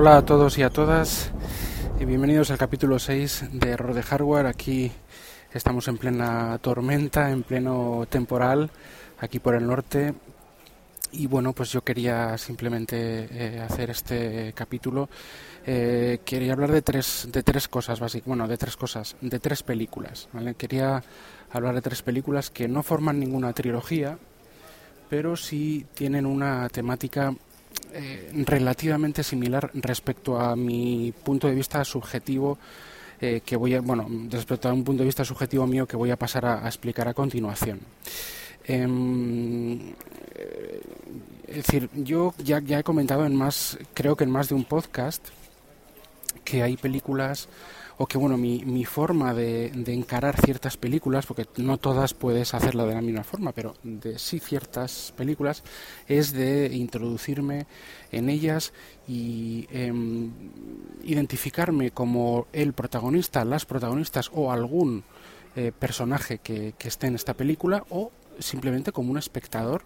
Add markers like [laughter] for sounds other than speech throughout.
Hola a todos y a todas y bienvenidos al capítulo 6 de Error de Hardware. Aquí estamos en plena tormenta, en pleno temporal, aquí por el norte. Y bueno, pues yo quería simplemente eh, hacer este capítulo. Eh, quería hablar de tres, de tres cosas básicas, bueno, de tres cosas, de tres películas. Quería hablar de tres películas que no forman ninguna trilogía, pero sí tienen una temática eh, relativamente similar respecto a mi punto de vista subjetivo eh, que voy a, bueno, respecto a un punto de vista subjetivo mío que voy a pasar a, a explicar a continuación. Em, eh, es decir, yo ya, ya he comentado en más, creo que en más de un podcast, que hay películas o que bueno mi, mi forma de, de, encarar ciertas películas porque no todas puedes hacerlo de la misma forma pero de sí ciertas películas es de introducirme en ellas y eh, identificarme como el protagonista las protagonistas o algún eh, personaje que esté en esta película o simplemente como un espectador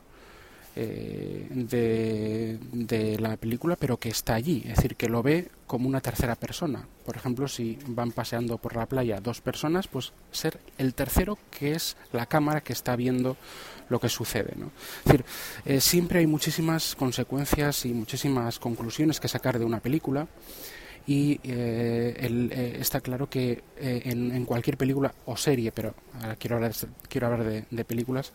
eh, de, de, la película, pero que está allí, es decir, que lo ve como una tercera persona. Por ejemplo, si van paseando por la playa dos personas, pues ser el tercero que es la cámara que está viendo lo que sucede. ¿no? Es decir, eh, siempre hay muchísimas consecuencias y muchísimas conclusiones que sacar de una película y eh, el, eh, está claro que eh, en, en, cualquier película o serie, pero ahora quiero hablar, quiero hablar de, películas,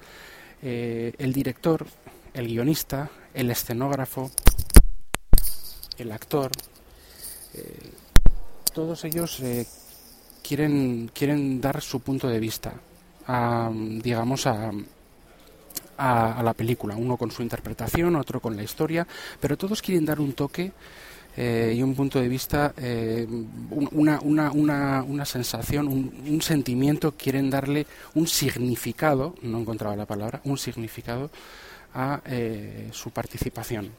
el director, el guionista, el escenógrafo, el actor, eh, todos ellos eh, quieren, quieren dar su punto de vista, a, digamos, a, a, la película, uno con su interpretación, otro con la historia, pero todos quieren dar un toque eh, y un punto de vista, eh, una, una, una, una, sensación, un, un, sentimiento, quieren darle un significado, no encontraba la palabra, un significado a eh, su participación.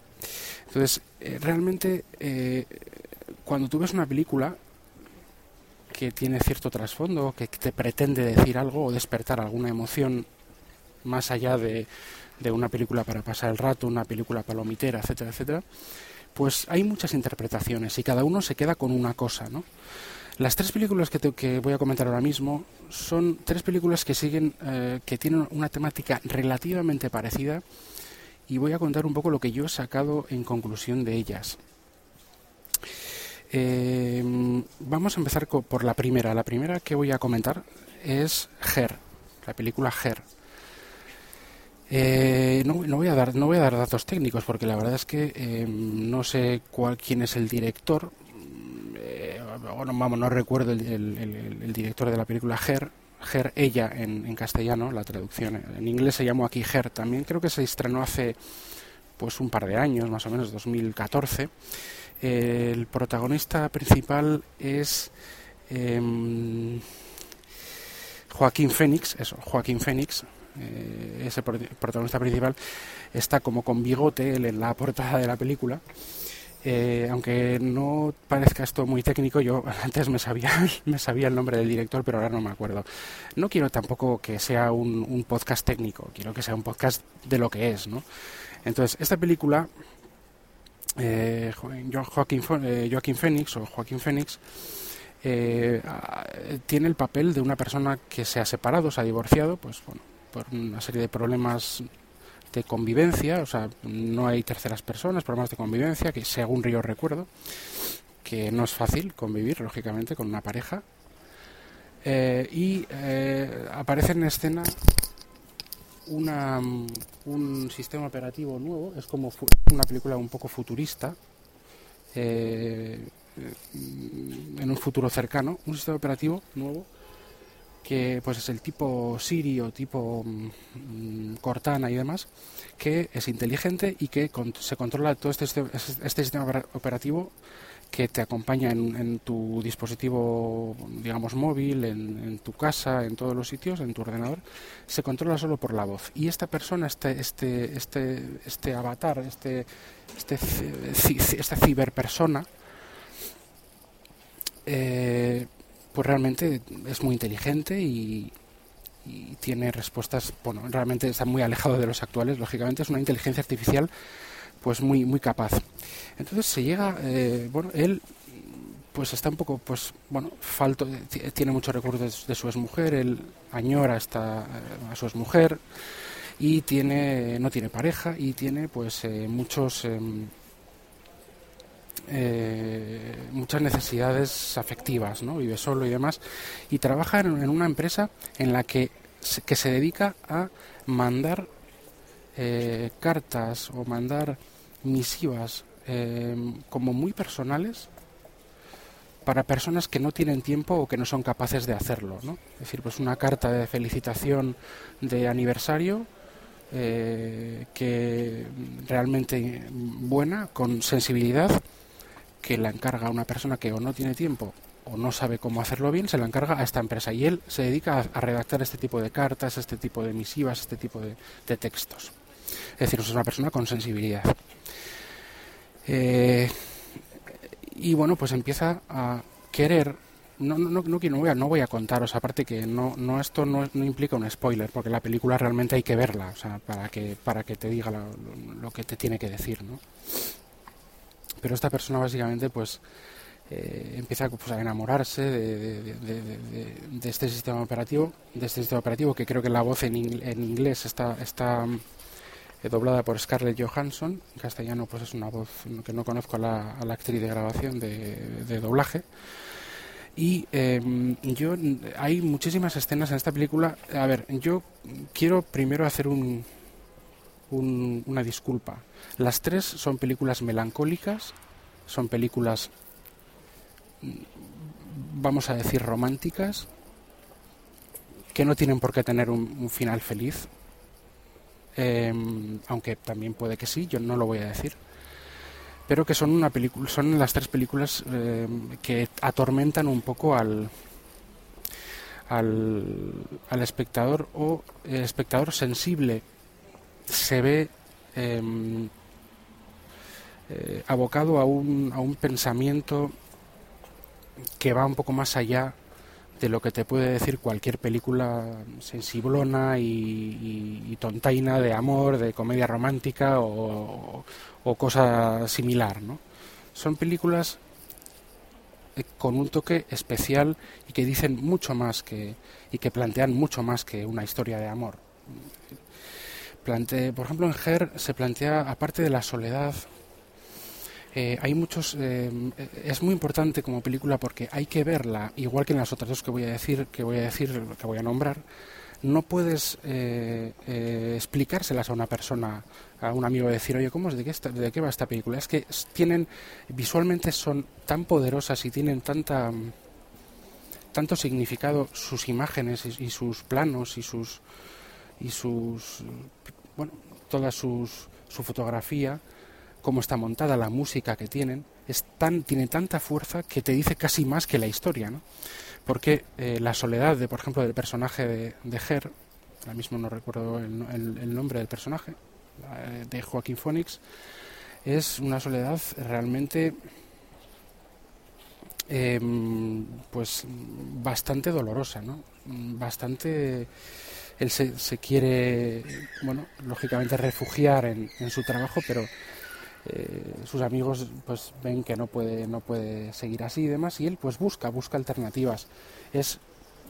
Entonces, eh, realmente, eh, cuando tú ves una película que tiene cierto trasfondo, que te pretende decir algo o despertar alguna emoción más allá de, de una película para pasar el rato, una película palomitera, etcétera, etcétera, pues hay muchas interpretaciones y cada uno se queda con una cosa, ¿no? Las tres películas que, te, voy a comentar ahora mismo son tres películas que siguen, eh, que tienen una temática relativamente parecida y voy a contar un poco lo que yo he sacado en conclusión de ellas. Eh, vamos a empezar por la primera. La primera que voy a comentar es Her, la película Her. Eh, no, no, voy a dar, no voy a dar datos técnicos porque la verdad es que eh, no sé cuál, quién es el director. Vamos, no recuerdo el, director de la película Her. Her, ella en, en, castellano, la traducción. En inglés se llamó aquí Her también. Creo que se estrenó hace pues un par de años, más o menos, 2014. el protagonista principal es em, Joaquín Fénix, eso, Joaquín Fénix, eh, ese protagonista principal, está como con bigote en la portada de la película. Eh, aunque no parezca esto muy técnico, yo [laughs] antes me sabía, me sabía el nombre del director, pero ahora no me acuerdo. No quiero tampoco que sea un, podcast técnico, quiero que sea un podcast de lo que es, ¿no? Entonces, esta película, eh, Joaquín, eh, Phoenix o Joaquín Phoenix, eh, tiene el papel de una persona que se ha separado, se ha divorciado, pues bueno, por una serie de problemas de convivencia, o sea, no hay terceras personas, problemas de convivencia, que según yo recuerdo, que no es fácil convivir, lógicamente, con una pareja. Eh, y eh, aparece en escena una, un sistema operativo nuevo, es como una película un poco futurista, eh, en un futuro cercano, un sistema operativo nuevo que pues es el tipo Siri o tipo mmm, Cortana y demás, que es inteligente y que con, se controla todo este, este, sistema operativo que te acompaña en, en, tu dispositivo, digamos, móvil, en, en, tu casa, en todos los sitios, en tu ordenador, se controla solo por la voz. Y esta persona, este, este, este, este avatar, este, este, esta ciberpersona, eh, pues realmente es muy inteligente y, y, tiene respuestas, bueno, realmente está muy alejado de los actuales, lógicamente es una inteligencia artificial pues muy muy capaz. Entonces se llega eh, bueno él pues está un poco pues bueno falto tiene muchos recuerdos de su exmujer él añora esta, a su exmujer y tiene no tiene pareja y tiene pues eh, muchos em, eh, muchas necesidades afectivas, ¿no? Vive solo y demás. Y trabaja en, una empresa en la que que se dedica a mandar eh, cartas o mandar misivas eh, como muy personales para personas que no tienen tiempo o que no son capaces de hacerlo, ¿no? Es decir, pues una carta de felicitación de aniversario que realmente buena, con sensibilidad que la encarga a una persona que o no tiene tiempo o no sabe cómo hacerlo bien, se la encarga a esta empresa y él se dedica a, redactar este tipo de cartas, este tipo de misivas, este tipo de, textos. Es decir, es una persona con sensibilidad. Eh, y bueno, pues empieza a querer no, no, no, no, voy a, no voy a contaros, aparte que no, no esto no, no, implica un spoiler, porque la película realmente hay que verla, o sea, para que, para que te diga lo, lo que te tiene que decir, ¿no? Pero esta persona básicamente pues eh, empieza pues, a enamorarse de, este sistema operativo, de este sistema operativo que creo que la voz en, inglés está, está eh, doblada por Scarlett Johansson, en castellano pues es una voz que no conozco a la, la actriz de grabación de, doblaje. Y em, yo hay muchísimas escenas en esta película. A ver, yo quiero primero hacer un, una disculpa. Las tres son películas melancólicas, son películas, mm, vamos a decir, románticas, que no tienen por qué tener un, final feliz, em, aunque también puede que sí, yo no lo voy a decir, pero que son una película, son las tres películas em, que atormentan un poco al, al, al espectador o el espectador sensible se ve em, eh, abocado a un, a un pensamiento que va un poco más allá de lo que te puede decir cualquier película sensiblona y, tontaina de amor, de comedia romántica o, o cosa similar. ¿no? Son películas eh, con un toque especial y que dicen mucho más que y que plantean mucho más que una historia de amor por ejemplo, en Her se plantea, aparte de la soledad, eh, hay muchos. Eh, es muy importante como película porque hay que verla, igual que en las otras dos que voy a decir, que voy a decir, que voy a nombrar. No puedes eh, explicárselas a una persona, a un amigo, decir, oye, ¿cómo es de qué, de qué va esta película? Es que tienen, visualmente son tan poderosas y tienen tanta tanto significado sus imágenes y sus planos y sus y sus bueno, toda sus, su fotografía, cómo está montada, la música que tienen, es tan, tiene tanta fuerza que te dice casi más que la historia, ¿no? Porque eh, la soledad, de, por ejemplo, del personaje de, de Ger, ahora mismo no recuerdo el, el, nombre del personaje, de Joaquín Phoenix, es una soledad realmente em, pues bastante dolorosa, ¿no? Bastante él se, quiere, bueno, lógicamente refugiar en, en su trabajo, pero eh, sus amigos pues ven que no puede, no puede seguir así y demás, y él pues busca, busca alternativas. Es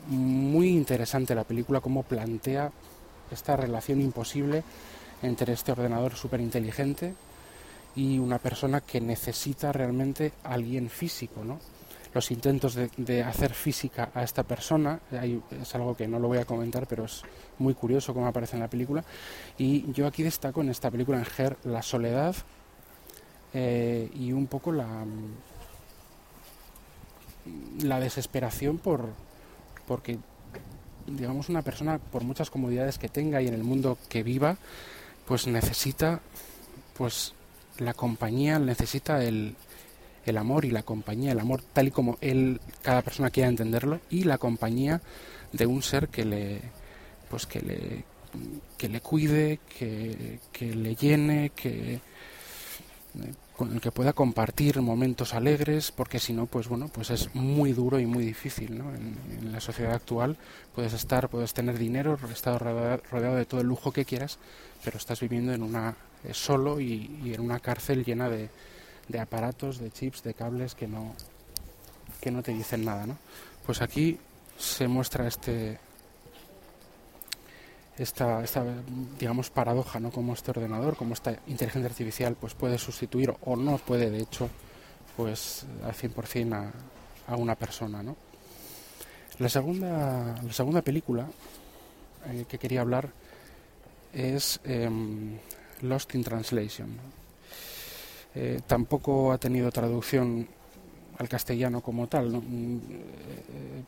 muy interesante la película, cómo plantea esta relación imposible entre este ordenador súper inteligente y una persona que necesita realmente alguien físico, ¿no? Los intentos de, hacer física a esta persona, es algo que no lo voy a comentar, pero es muy curioso cómo aparece en la película. Y yo aquí destaco en esta película, en Ger, la soledad eh, y un poco la, la desesperación por porque digamos una persona por muchas comodidades que tenga y en el mundo que viva pues necesita pues la compañía necesita el, el amor y la compañía, el amor tal y como él, cada persona quiera entenderlo, y la compañía de un ser que le, pues que le, que le cuide, que, que le llene, que con el que pueda compartir momentos alegres, porque si no, pues bueno, pues es muy duro y muy difícil, ¿no? En, la sociedad actual puedes estar, puedes tener dinero, estar rodeado, rodeado de todo el lujo que quieras, pero estás viviendo en una eh, solo y, en una cárcel llena de, de, aparatos, de chips, de cables que no, que no te dicen nada. ¿no? Pues aquí se muestra este, esta, esta, digamos paradoja no como este ordenador como esta inteligencia artificial pues puede sustituir o no puede de hecho pues al 100% a, a una persona ¿no? la segunda la segunda película eh, que quería hablar es em, Lost in Translation eh, tampoco ha tenido traducción al castellano como tal. Mm, eh,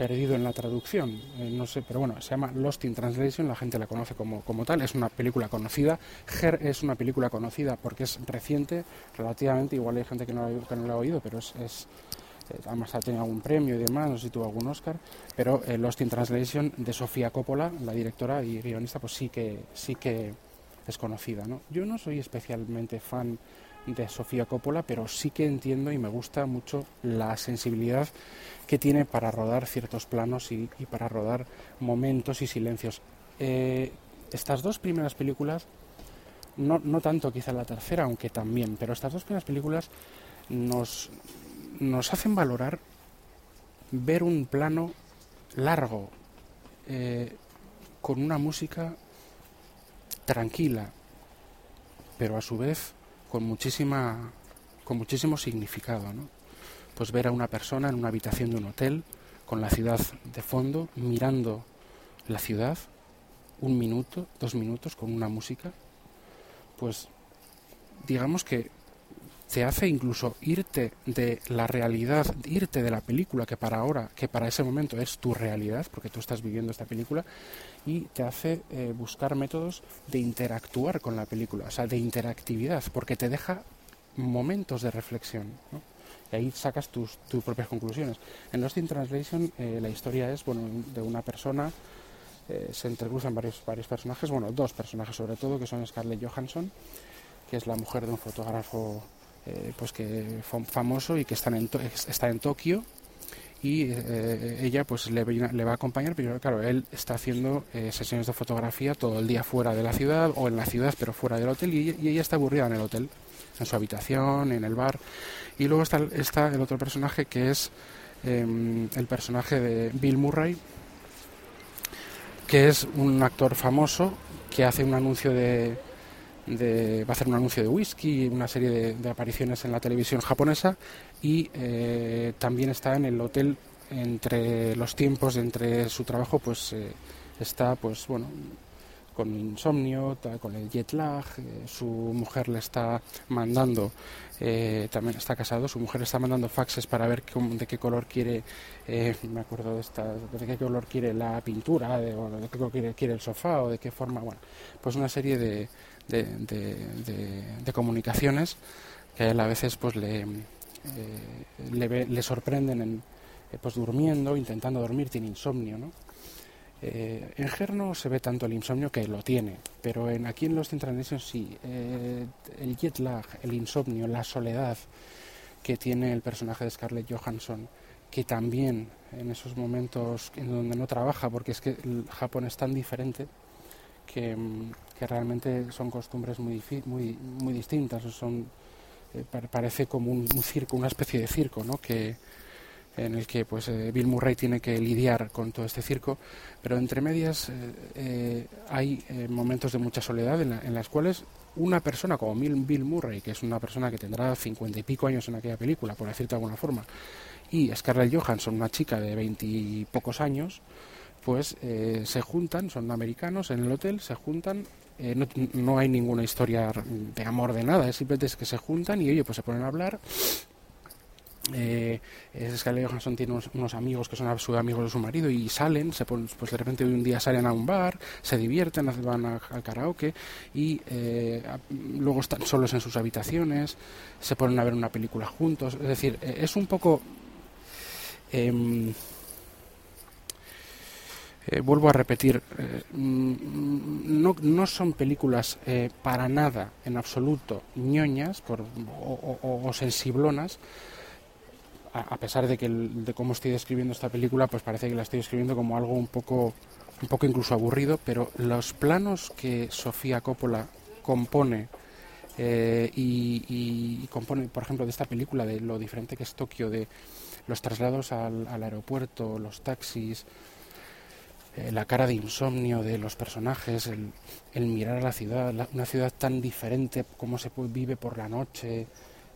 perdido en la traducción, eh, no sé, pero bueno, se llama Lost in Translation, la gente la conoce como, como tal, es una película conocida, Her es una película conocida porque es reciente, relativamente, igual hay gente que no, que no la ha oído, pero es, es eh, además ha tenido algún premio y demás, no sé si tuvo algún Oscar, pero Lost in Translation de Sofía Coppola, la directora y guionista, pues sí que, sí que es conocida, ¿no? Yo no soy especialmente fan de Sofía Coppola, pero sí que entiendo y me gusta mucho la sensibilidad que tiene para rodar ciertos planos y, para rodar momentos y silencios. Eh, estas dos primeras películas, no, no tanto quizá la tercera, aunque también, pero estas dos primeras películas nos, nos hacen valorar ver un plano largo, eh, con una música tranquila, pero a su vez con muchísima con muchísimo significado, ¿no? Pues ver a una persona en una habitación de un hotel con la ciudad de fondo, mirando la ciudad, un minuto, dos minutos con una música, pues digamos que te hace incluso irte de la realidad, irte de la película que para ahora, que para ese momento es tu realidad, porque tú estás viviendo esta película, y te hace eh, buscar métodos de interactuar con la película, o sea, de interactividad, porque te deja momentos de reflexión. Y ahí sacas tus, tus, propias conclusiones. En Lost in Translation eh, la historia es bueno, de una persona, eh, se entrecruzan varios, varios personajes, bueno, dos personajes sobre todo, que son Scarlett Johansson, que es la mujer de un fotógrafo eh, pues que famoso y que está en, está en Tokio y eh, ella pues le, va a acompañar, pero claro, él está haciendo eh, sesiones de fotografía todo el día fuera de la ciudad o en la ciudad pero fuera del hotel y, ella está aburrida en el hotel, en su habitación, en el bar. Y luego está, está el otro personaje que es em, el personaje de Bill Murray, que es un actor famoso que hace un anuncio de, va a hacer un anuncio de whisky, una serie de, apariciones en la televisión japonesa y eh, también está en el hotel entre los tiempos entre su trabajo pues eh, está pues bueno con insomnio, con el jet lag, eh, su mujer le está mandando, también está casado, su mujer le está mandando faxes para ver de qué color quiere, me acuerdo de esta, de qué color quiere la pintura, de, o de qué color quiere, el sofá, o de qué forma, bueno, pues una serie de, de, comunicaciones que a él a veces pues le, eh, le, sorprenden en, eh, pues durmiendo, intentando dormir, tiene insomnio, ¿no? Eh, en Ger no se ve tanto el insomnio que lo tiene, pero en, aquí en los Central sí. el jet lag, el insomnio, la soledad que tiene el personaje de Scarlett Johansson, que también en esos momentos en donde no trabaja, porque es que Japón es tan diferente, que, realmente son costumbres muy, muy, muy distintas, son, eh, parece como un, circo, una especie de circo, ¿no? que, en el que pues eh, Bill Murray tiene que lidiar con todo este circo, pero entre medias eh, hay momentos de mucha soledad en, en, las cuales una persona como Bill Murray, que es una persona que tendrá cincuenta y pico años en aquella película, por decirte de alguna forma, y Scarlett Johansson, una chica de veintipocos años, pues eh, se juntan, son americanos en el hotel, se juntan, eh, no, hay ninguna historia de amor de nada, es simplemente que se juntan y oye, pues se ponen a hablar. Eh, Scarlett Johansson tiene unos, amigos que son amigos de su marido y salen, se ponen, pues de repente un día salen a un bar, se divierten, van al karaoke y eh, luego están solos en sus habitaciones, se ponen a ver una película juntos, es decir, es un poco... Em, eh, vuelvo a repetir, eh, mm, no, no, son películas para nada, en absoluto, ñoñas por, o, sensiblonas, a, pesar de que de cómo estoy describiendo esta película, pues parece que la estoy escribiendo como algo un poco, un poco incluso aburrido, pero los planos que Sofía Coppola compone eh, y, compone, por ejemplo, de esta película, de lo diferente que es Tokio, de los traslados al, aeropuerto, los taxis, eh, la cara de insomnio de los personajes, el, mirar a la ciudad, una ciudad tan diferente, cómo se vive por la noche,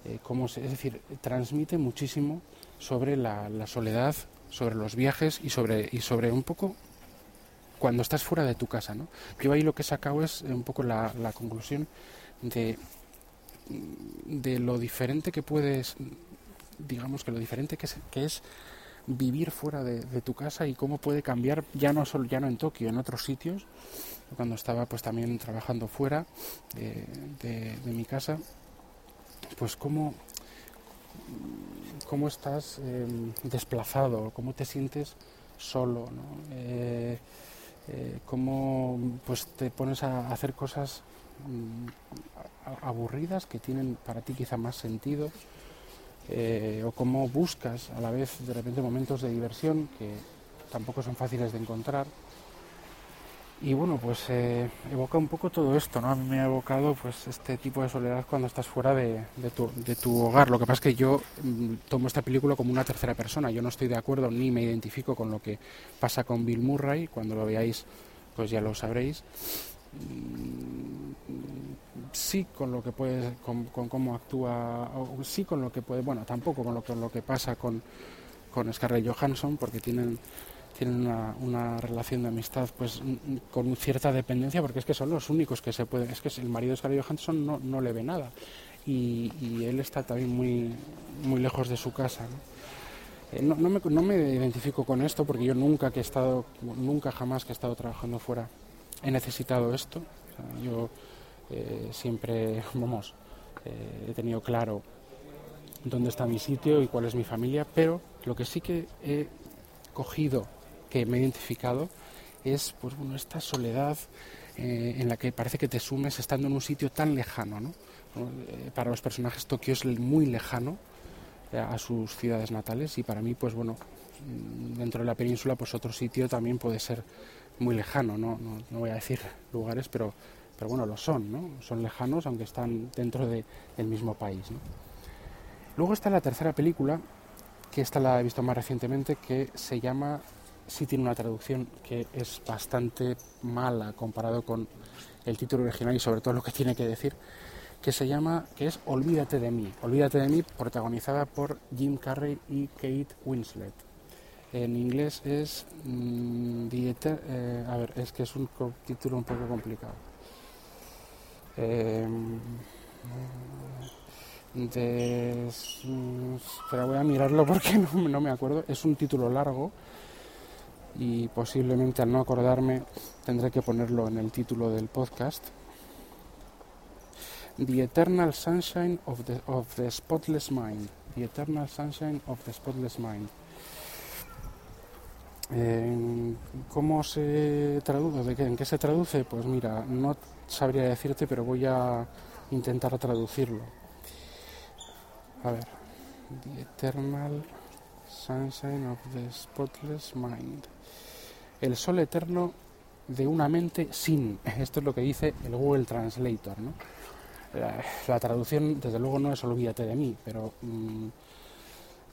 eh, cómo es decir, transmite muchísimo sobre la, soledad, sobre los viajes y sobre, y sobre un poco cuando estás fuera de tu casa. ¿no? Yo ahí lo que he sacado es un poco la, la conclusión de, de lo diferente que puedes, digamos que lo diferente que es, que es vivir fuera de, tu casa y cómo puede cambiar ya no solo ya no en Tokio en otros sitios cuando estaba pues también trabajando fuera de, mi casa pues cómo cómo estás em, desplazado cómo te sientes solo. Eh, eh, cómo pues te pones a hacer cosas Mm, aburridas que tienen para ti quizá más sentido eh, o cómo buscas a la vez de repente momentos de diversión que tampoco son fáciles de encontrar y bueno pues eh, evoca un poco todo esto no a mí me ha evocado pues este tipo de soledad cuando estás fuera de, tu, de tu hogar. Lo que pasa es que yo mm, tomo esta película como una tercera persona. Yo no estoy de acuerdo ni me identifico con lo que pasa con Bill Murray. Cuando lo veáis pues ya lo sabréis. Sí con lo que puede, con, cómo actúa, sí con lo que puede, bueno, tampoco con lo, con lo que pasa con, con Scarlett Johansson, porque tienen, tienen una, relación de amistad pues con cierta dependencia, porque es que son los únicos que se pueden, es que el marido de Scarlett Johansson no, no le ve nada y, y, él está también muy, muy lejos de su casa. ¿no? Eh, no, me, no me identifico con esto porque yo nunca que he estado, nunca jamás que he estado trabajando fuera he necesitado esto. yo eh, siempre, [laughs] vamos, eh, he tenido claro dónde está mi sitio y cuál es mi familia, pero lo que sí que he cogido, que me he identificado, es pues bueno esta soledad eh, en la que parece que te sumes estando en un sitio tan lejano, ¿no? para los personajes Tokio es muy lejano a sus ciudades natales y para mí pues bueno mm, dentro de la península pues otro sitio también puede ser muy lejano, no, no, voy a decir lugares, pero, pero bueno, lo son, ¿no? Son lejanos aunque están dentro del mismo país. Luego está la tercera película, que esta la he visto más recientemente, que se llama, sí tiene una traducción que es bastante mala comparado con el título original y sobre todo lo que tiene que decir, que se llama, que es Olvídate de mí. Olvídate de mí, protagonizada por Jim Carrey y Kate Winslet. En inglés es mm, eh, a ver, es que es un título un poco complicado. Eh, pero voy a mirarlo porque [laughs] no, me acuerdo. Es un título largo y posiblemente al no acordarme tendré que ponerlo en el título del podcast. The Eternal Sunshine of the, of the Spotless Mind. The Eternal Sunshine of the Spotless Mind. ¿Cómo se traduce? ¿En qué se traduce? Pues mira, no sabría decirte, pero voy a intentar traducirlo. A ver, The Eternal Sunshine of the Spotless Mind. El sol eterno de una mente sin. [laughs] Esto es lo que dice el Google Translator. ¿no? La, traducción, desde luego, no es olvídate de mí, pero mm,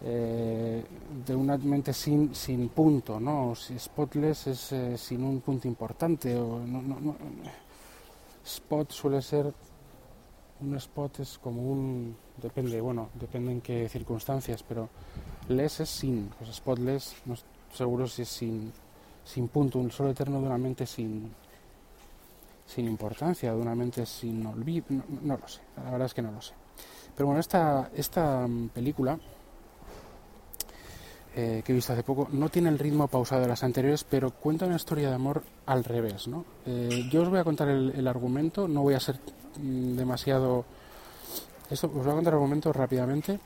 eh, de una mente sin, sin punto, ¿no? Si spotless es eh, sin un punto importante. O no, no, Spot suele ser. Un spot es como un. Depende, bueno, depende en qué circunstancias, pero less es sin. Pues spotless, no seguro si es sin, sin punto, un solo eterno de una mente sin, sin importancia, de una mente sin olvido. No, no, lo sé, la verdad es que no lo sé. Pero bueno, esta, esta mm, película eh, que he visto hace poco, no tiene el ritmo pausado de las anteriores, pero cuenta una historia de amor al revés. ¿no? Eh, yo os voy a contar el, argumento, no voy a ser mm, demasiado... Esto, os voy a contar el argumento rápidamente,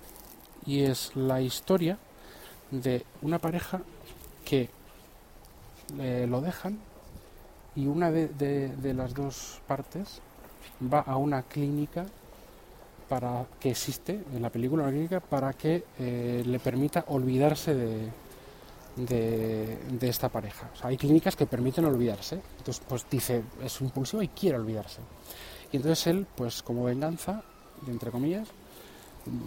y es la historia de una pareja que eh, lo dejan y una de las dos partes va a una clínica para que existe en la película una clínica para que eh, le permita olvidarse de, de, esta pareja. hay clínicas que permiten olvidarse. Entonces, pues dice, es impulsivo y quiere olvidarse. Y entonces él, pues como venganza, entre comillas,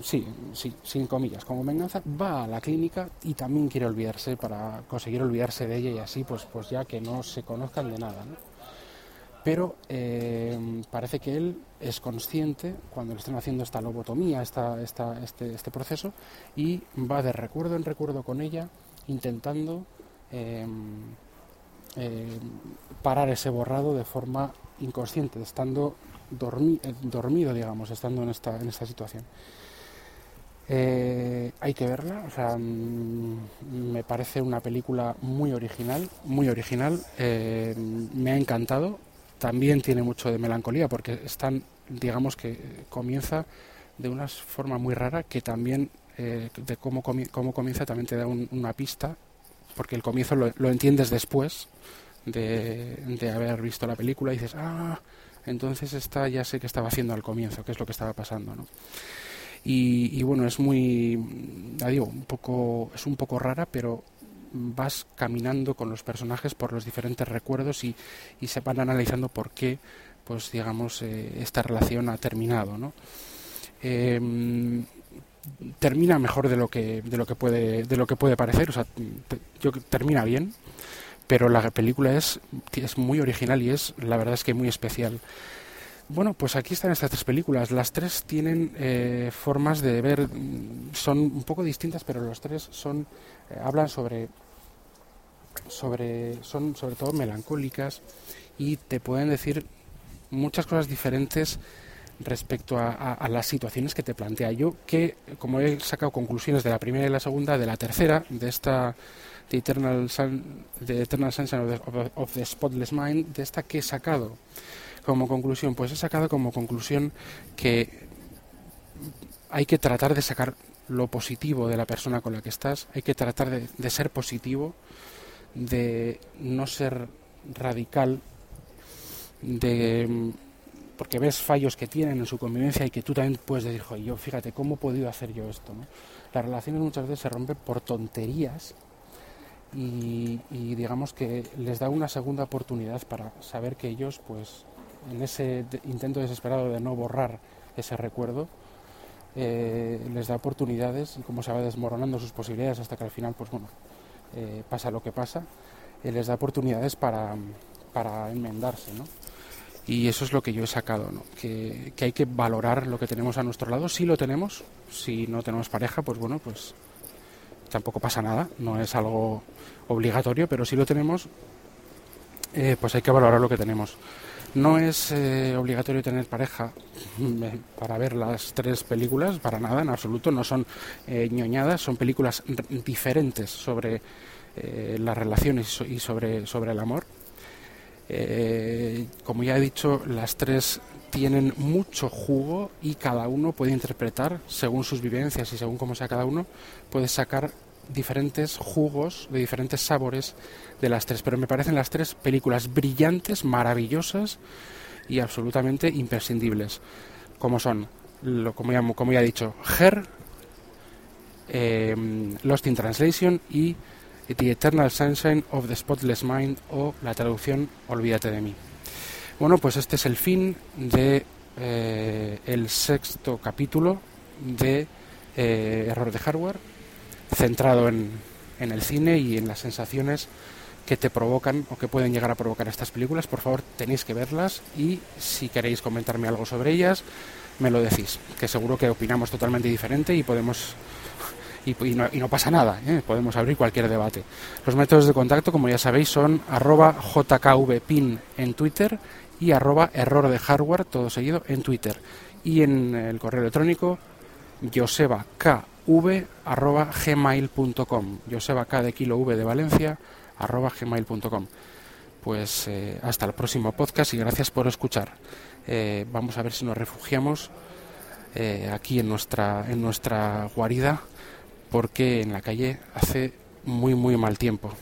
sí, sí, sin comillas, como venganza, va a la clínica y también quiere olvidarse para conseguir olvidarse de ella y así, pues, pues ya que no se conozcan de nada. ¿no? Pero eh, parece que él es consciente cuando le están haciendo esta lobotomía, esta, este, este proceso, y va de recuerdo en recuerdo con ella, intentando eh, eh, parar ese borrado de forma inconsciente, estando dormi dormido, digamos, estando en esta, situación. Eh, hay que verla, mm, me parece una película muy original, muy original, eh, me ha encantado, también tiene mucho de melancolía porque están, digamos que comienza de una forma muy rara que también eh, de cómo, cómo, comienza también te da una pista, porque el comienzo lo, lo entiendes después de, de, haber visto la película y dices, ah, entonces esta ya sé que estaba haciendo al comienzo, qué es lo que estaba pasando, ¿no? Y, bueno, es muy, ya digo, un poco, es un poco rara, pero vas caminando con los personajes por los diferentes recuerdos y, y se van analizando por qué, pues digamos, eh, esta relación ha terminado, ¿no? Eh, termina mejor de lo que de lo que puede de lo que puede parecer, o sea, yo termina bien, pero la película es es muy original y es la verdad es que muy especial. Bueno, pues aquí están estas tres películas. Las tres tienen eh, formas de ver, son un poco distintas, pero los tres son eh, hablan sobre sobre son sobre todo melancólicas y te pueden decir muchas cosas diferentes respecto a, a, las situaciones que te plantea. Yo que, como he sacado conclusiones de la primera y la segunda, de la tercera, de esta The Eternal, Sun, the Eternal Sunshine of the, of the Spotless Mind, de esta que he sacado como conclusión? Pues he sacado como conclusión que hay que tratar de sacar lo positivo de la persona con la que estás, hay que tratar de, ser positivo, de no ser radical, de porque ves fallos que tienen en su convivencia y que tú también puedes decir, yo fíjate, ¿cómo he podido hacer yo esto? Las relaciones muchas veces se rompen por tonterías y, digamos que les da una segunda oportunidad para saber que ellos pues en ese intento desesperado de no borrar ese recuerdo, eh, les da oportunidades y como se va desmoronando sus posibilidades hasta que al final, pues bueno, eh, pasa lo que pasa, eh, les da oportunidades para, para enmendarse, ¿no? Y eso es lo que yo he sacado, ¿no? que, que hay que valorar lo que tenemos a nuestro lado, si lo tenemos, si no tenemos pareja, pues bueno, pues tampoco pasa nada, no es algo obligatorio, pero si lo tenemos, eh, pues hay que valorar lo que tenemos. No es eh, obligatorio tener pareja [laughs] para ver las tres películas, para nada, en absoluto. No son eh, ñoñadas, son películas diferentes sobre eh, las relaciones y sobre, sobre el amor. Eh, como ya he dicho, las tres tienen mucho jugo y cada uno puede interpretar según sus vivencias y según cómo sea cada uno, puede sacar diferentes jugos de diferentes sabores de las tres, pero me parecen las tres películas brillantes, maravillosas y absolutamente imprescindibles, como son, lo, como, ya, como ya he dicho, Her, eh, Lost in Translation y The Eternal Sunshine of the Spotless Mind o la traducción Olvídate de mí. Bueno, pues este es el fin de eh, el sexto capítulo de eh, Error de Hardware, centrado en, en el cine y en las sensaciones que te provocan o que pueden llegar a provocar estas películas, por favor tenéis que verlas y si queréis comentarme algo sobre ellas, me lo decís, que seguro que opinamos totalmente diferente y podemos y, no, y no, pasa nada, ¿eh? podemos abrir cualquier debate. Los métodos de contacto, como ya sabéis, son arroba jkvpin en Twitter y arroba error de hardware, todo seguido, en Twitter. Y en el correo electrónico josebakv arroba gmail.com joseba k de kilo v de Valencia arroba gmail.com. Pues eh, hasta el próximo podcast y gracias por escuchar. Eh, vamos a ver si nos refugiamos eh, aquí en nuestra, en nuestra guarida porque en la calle hace muy muy mal tiempo.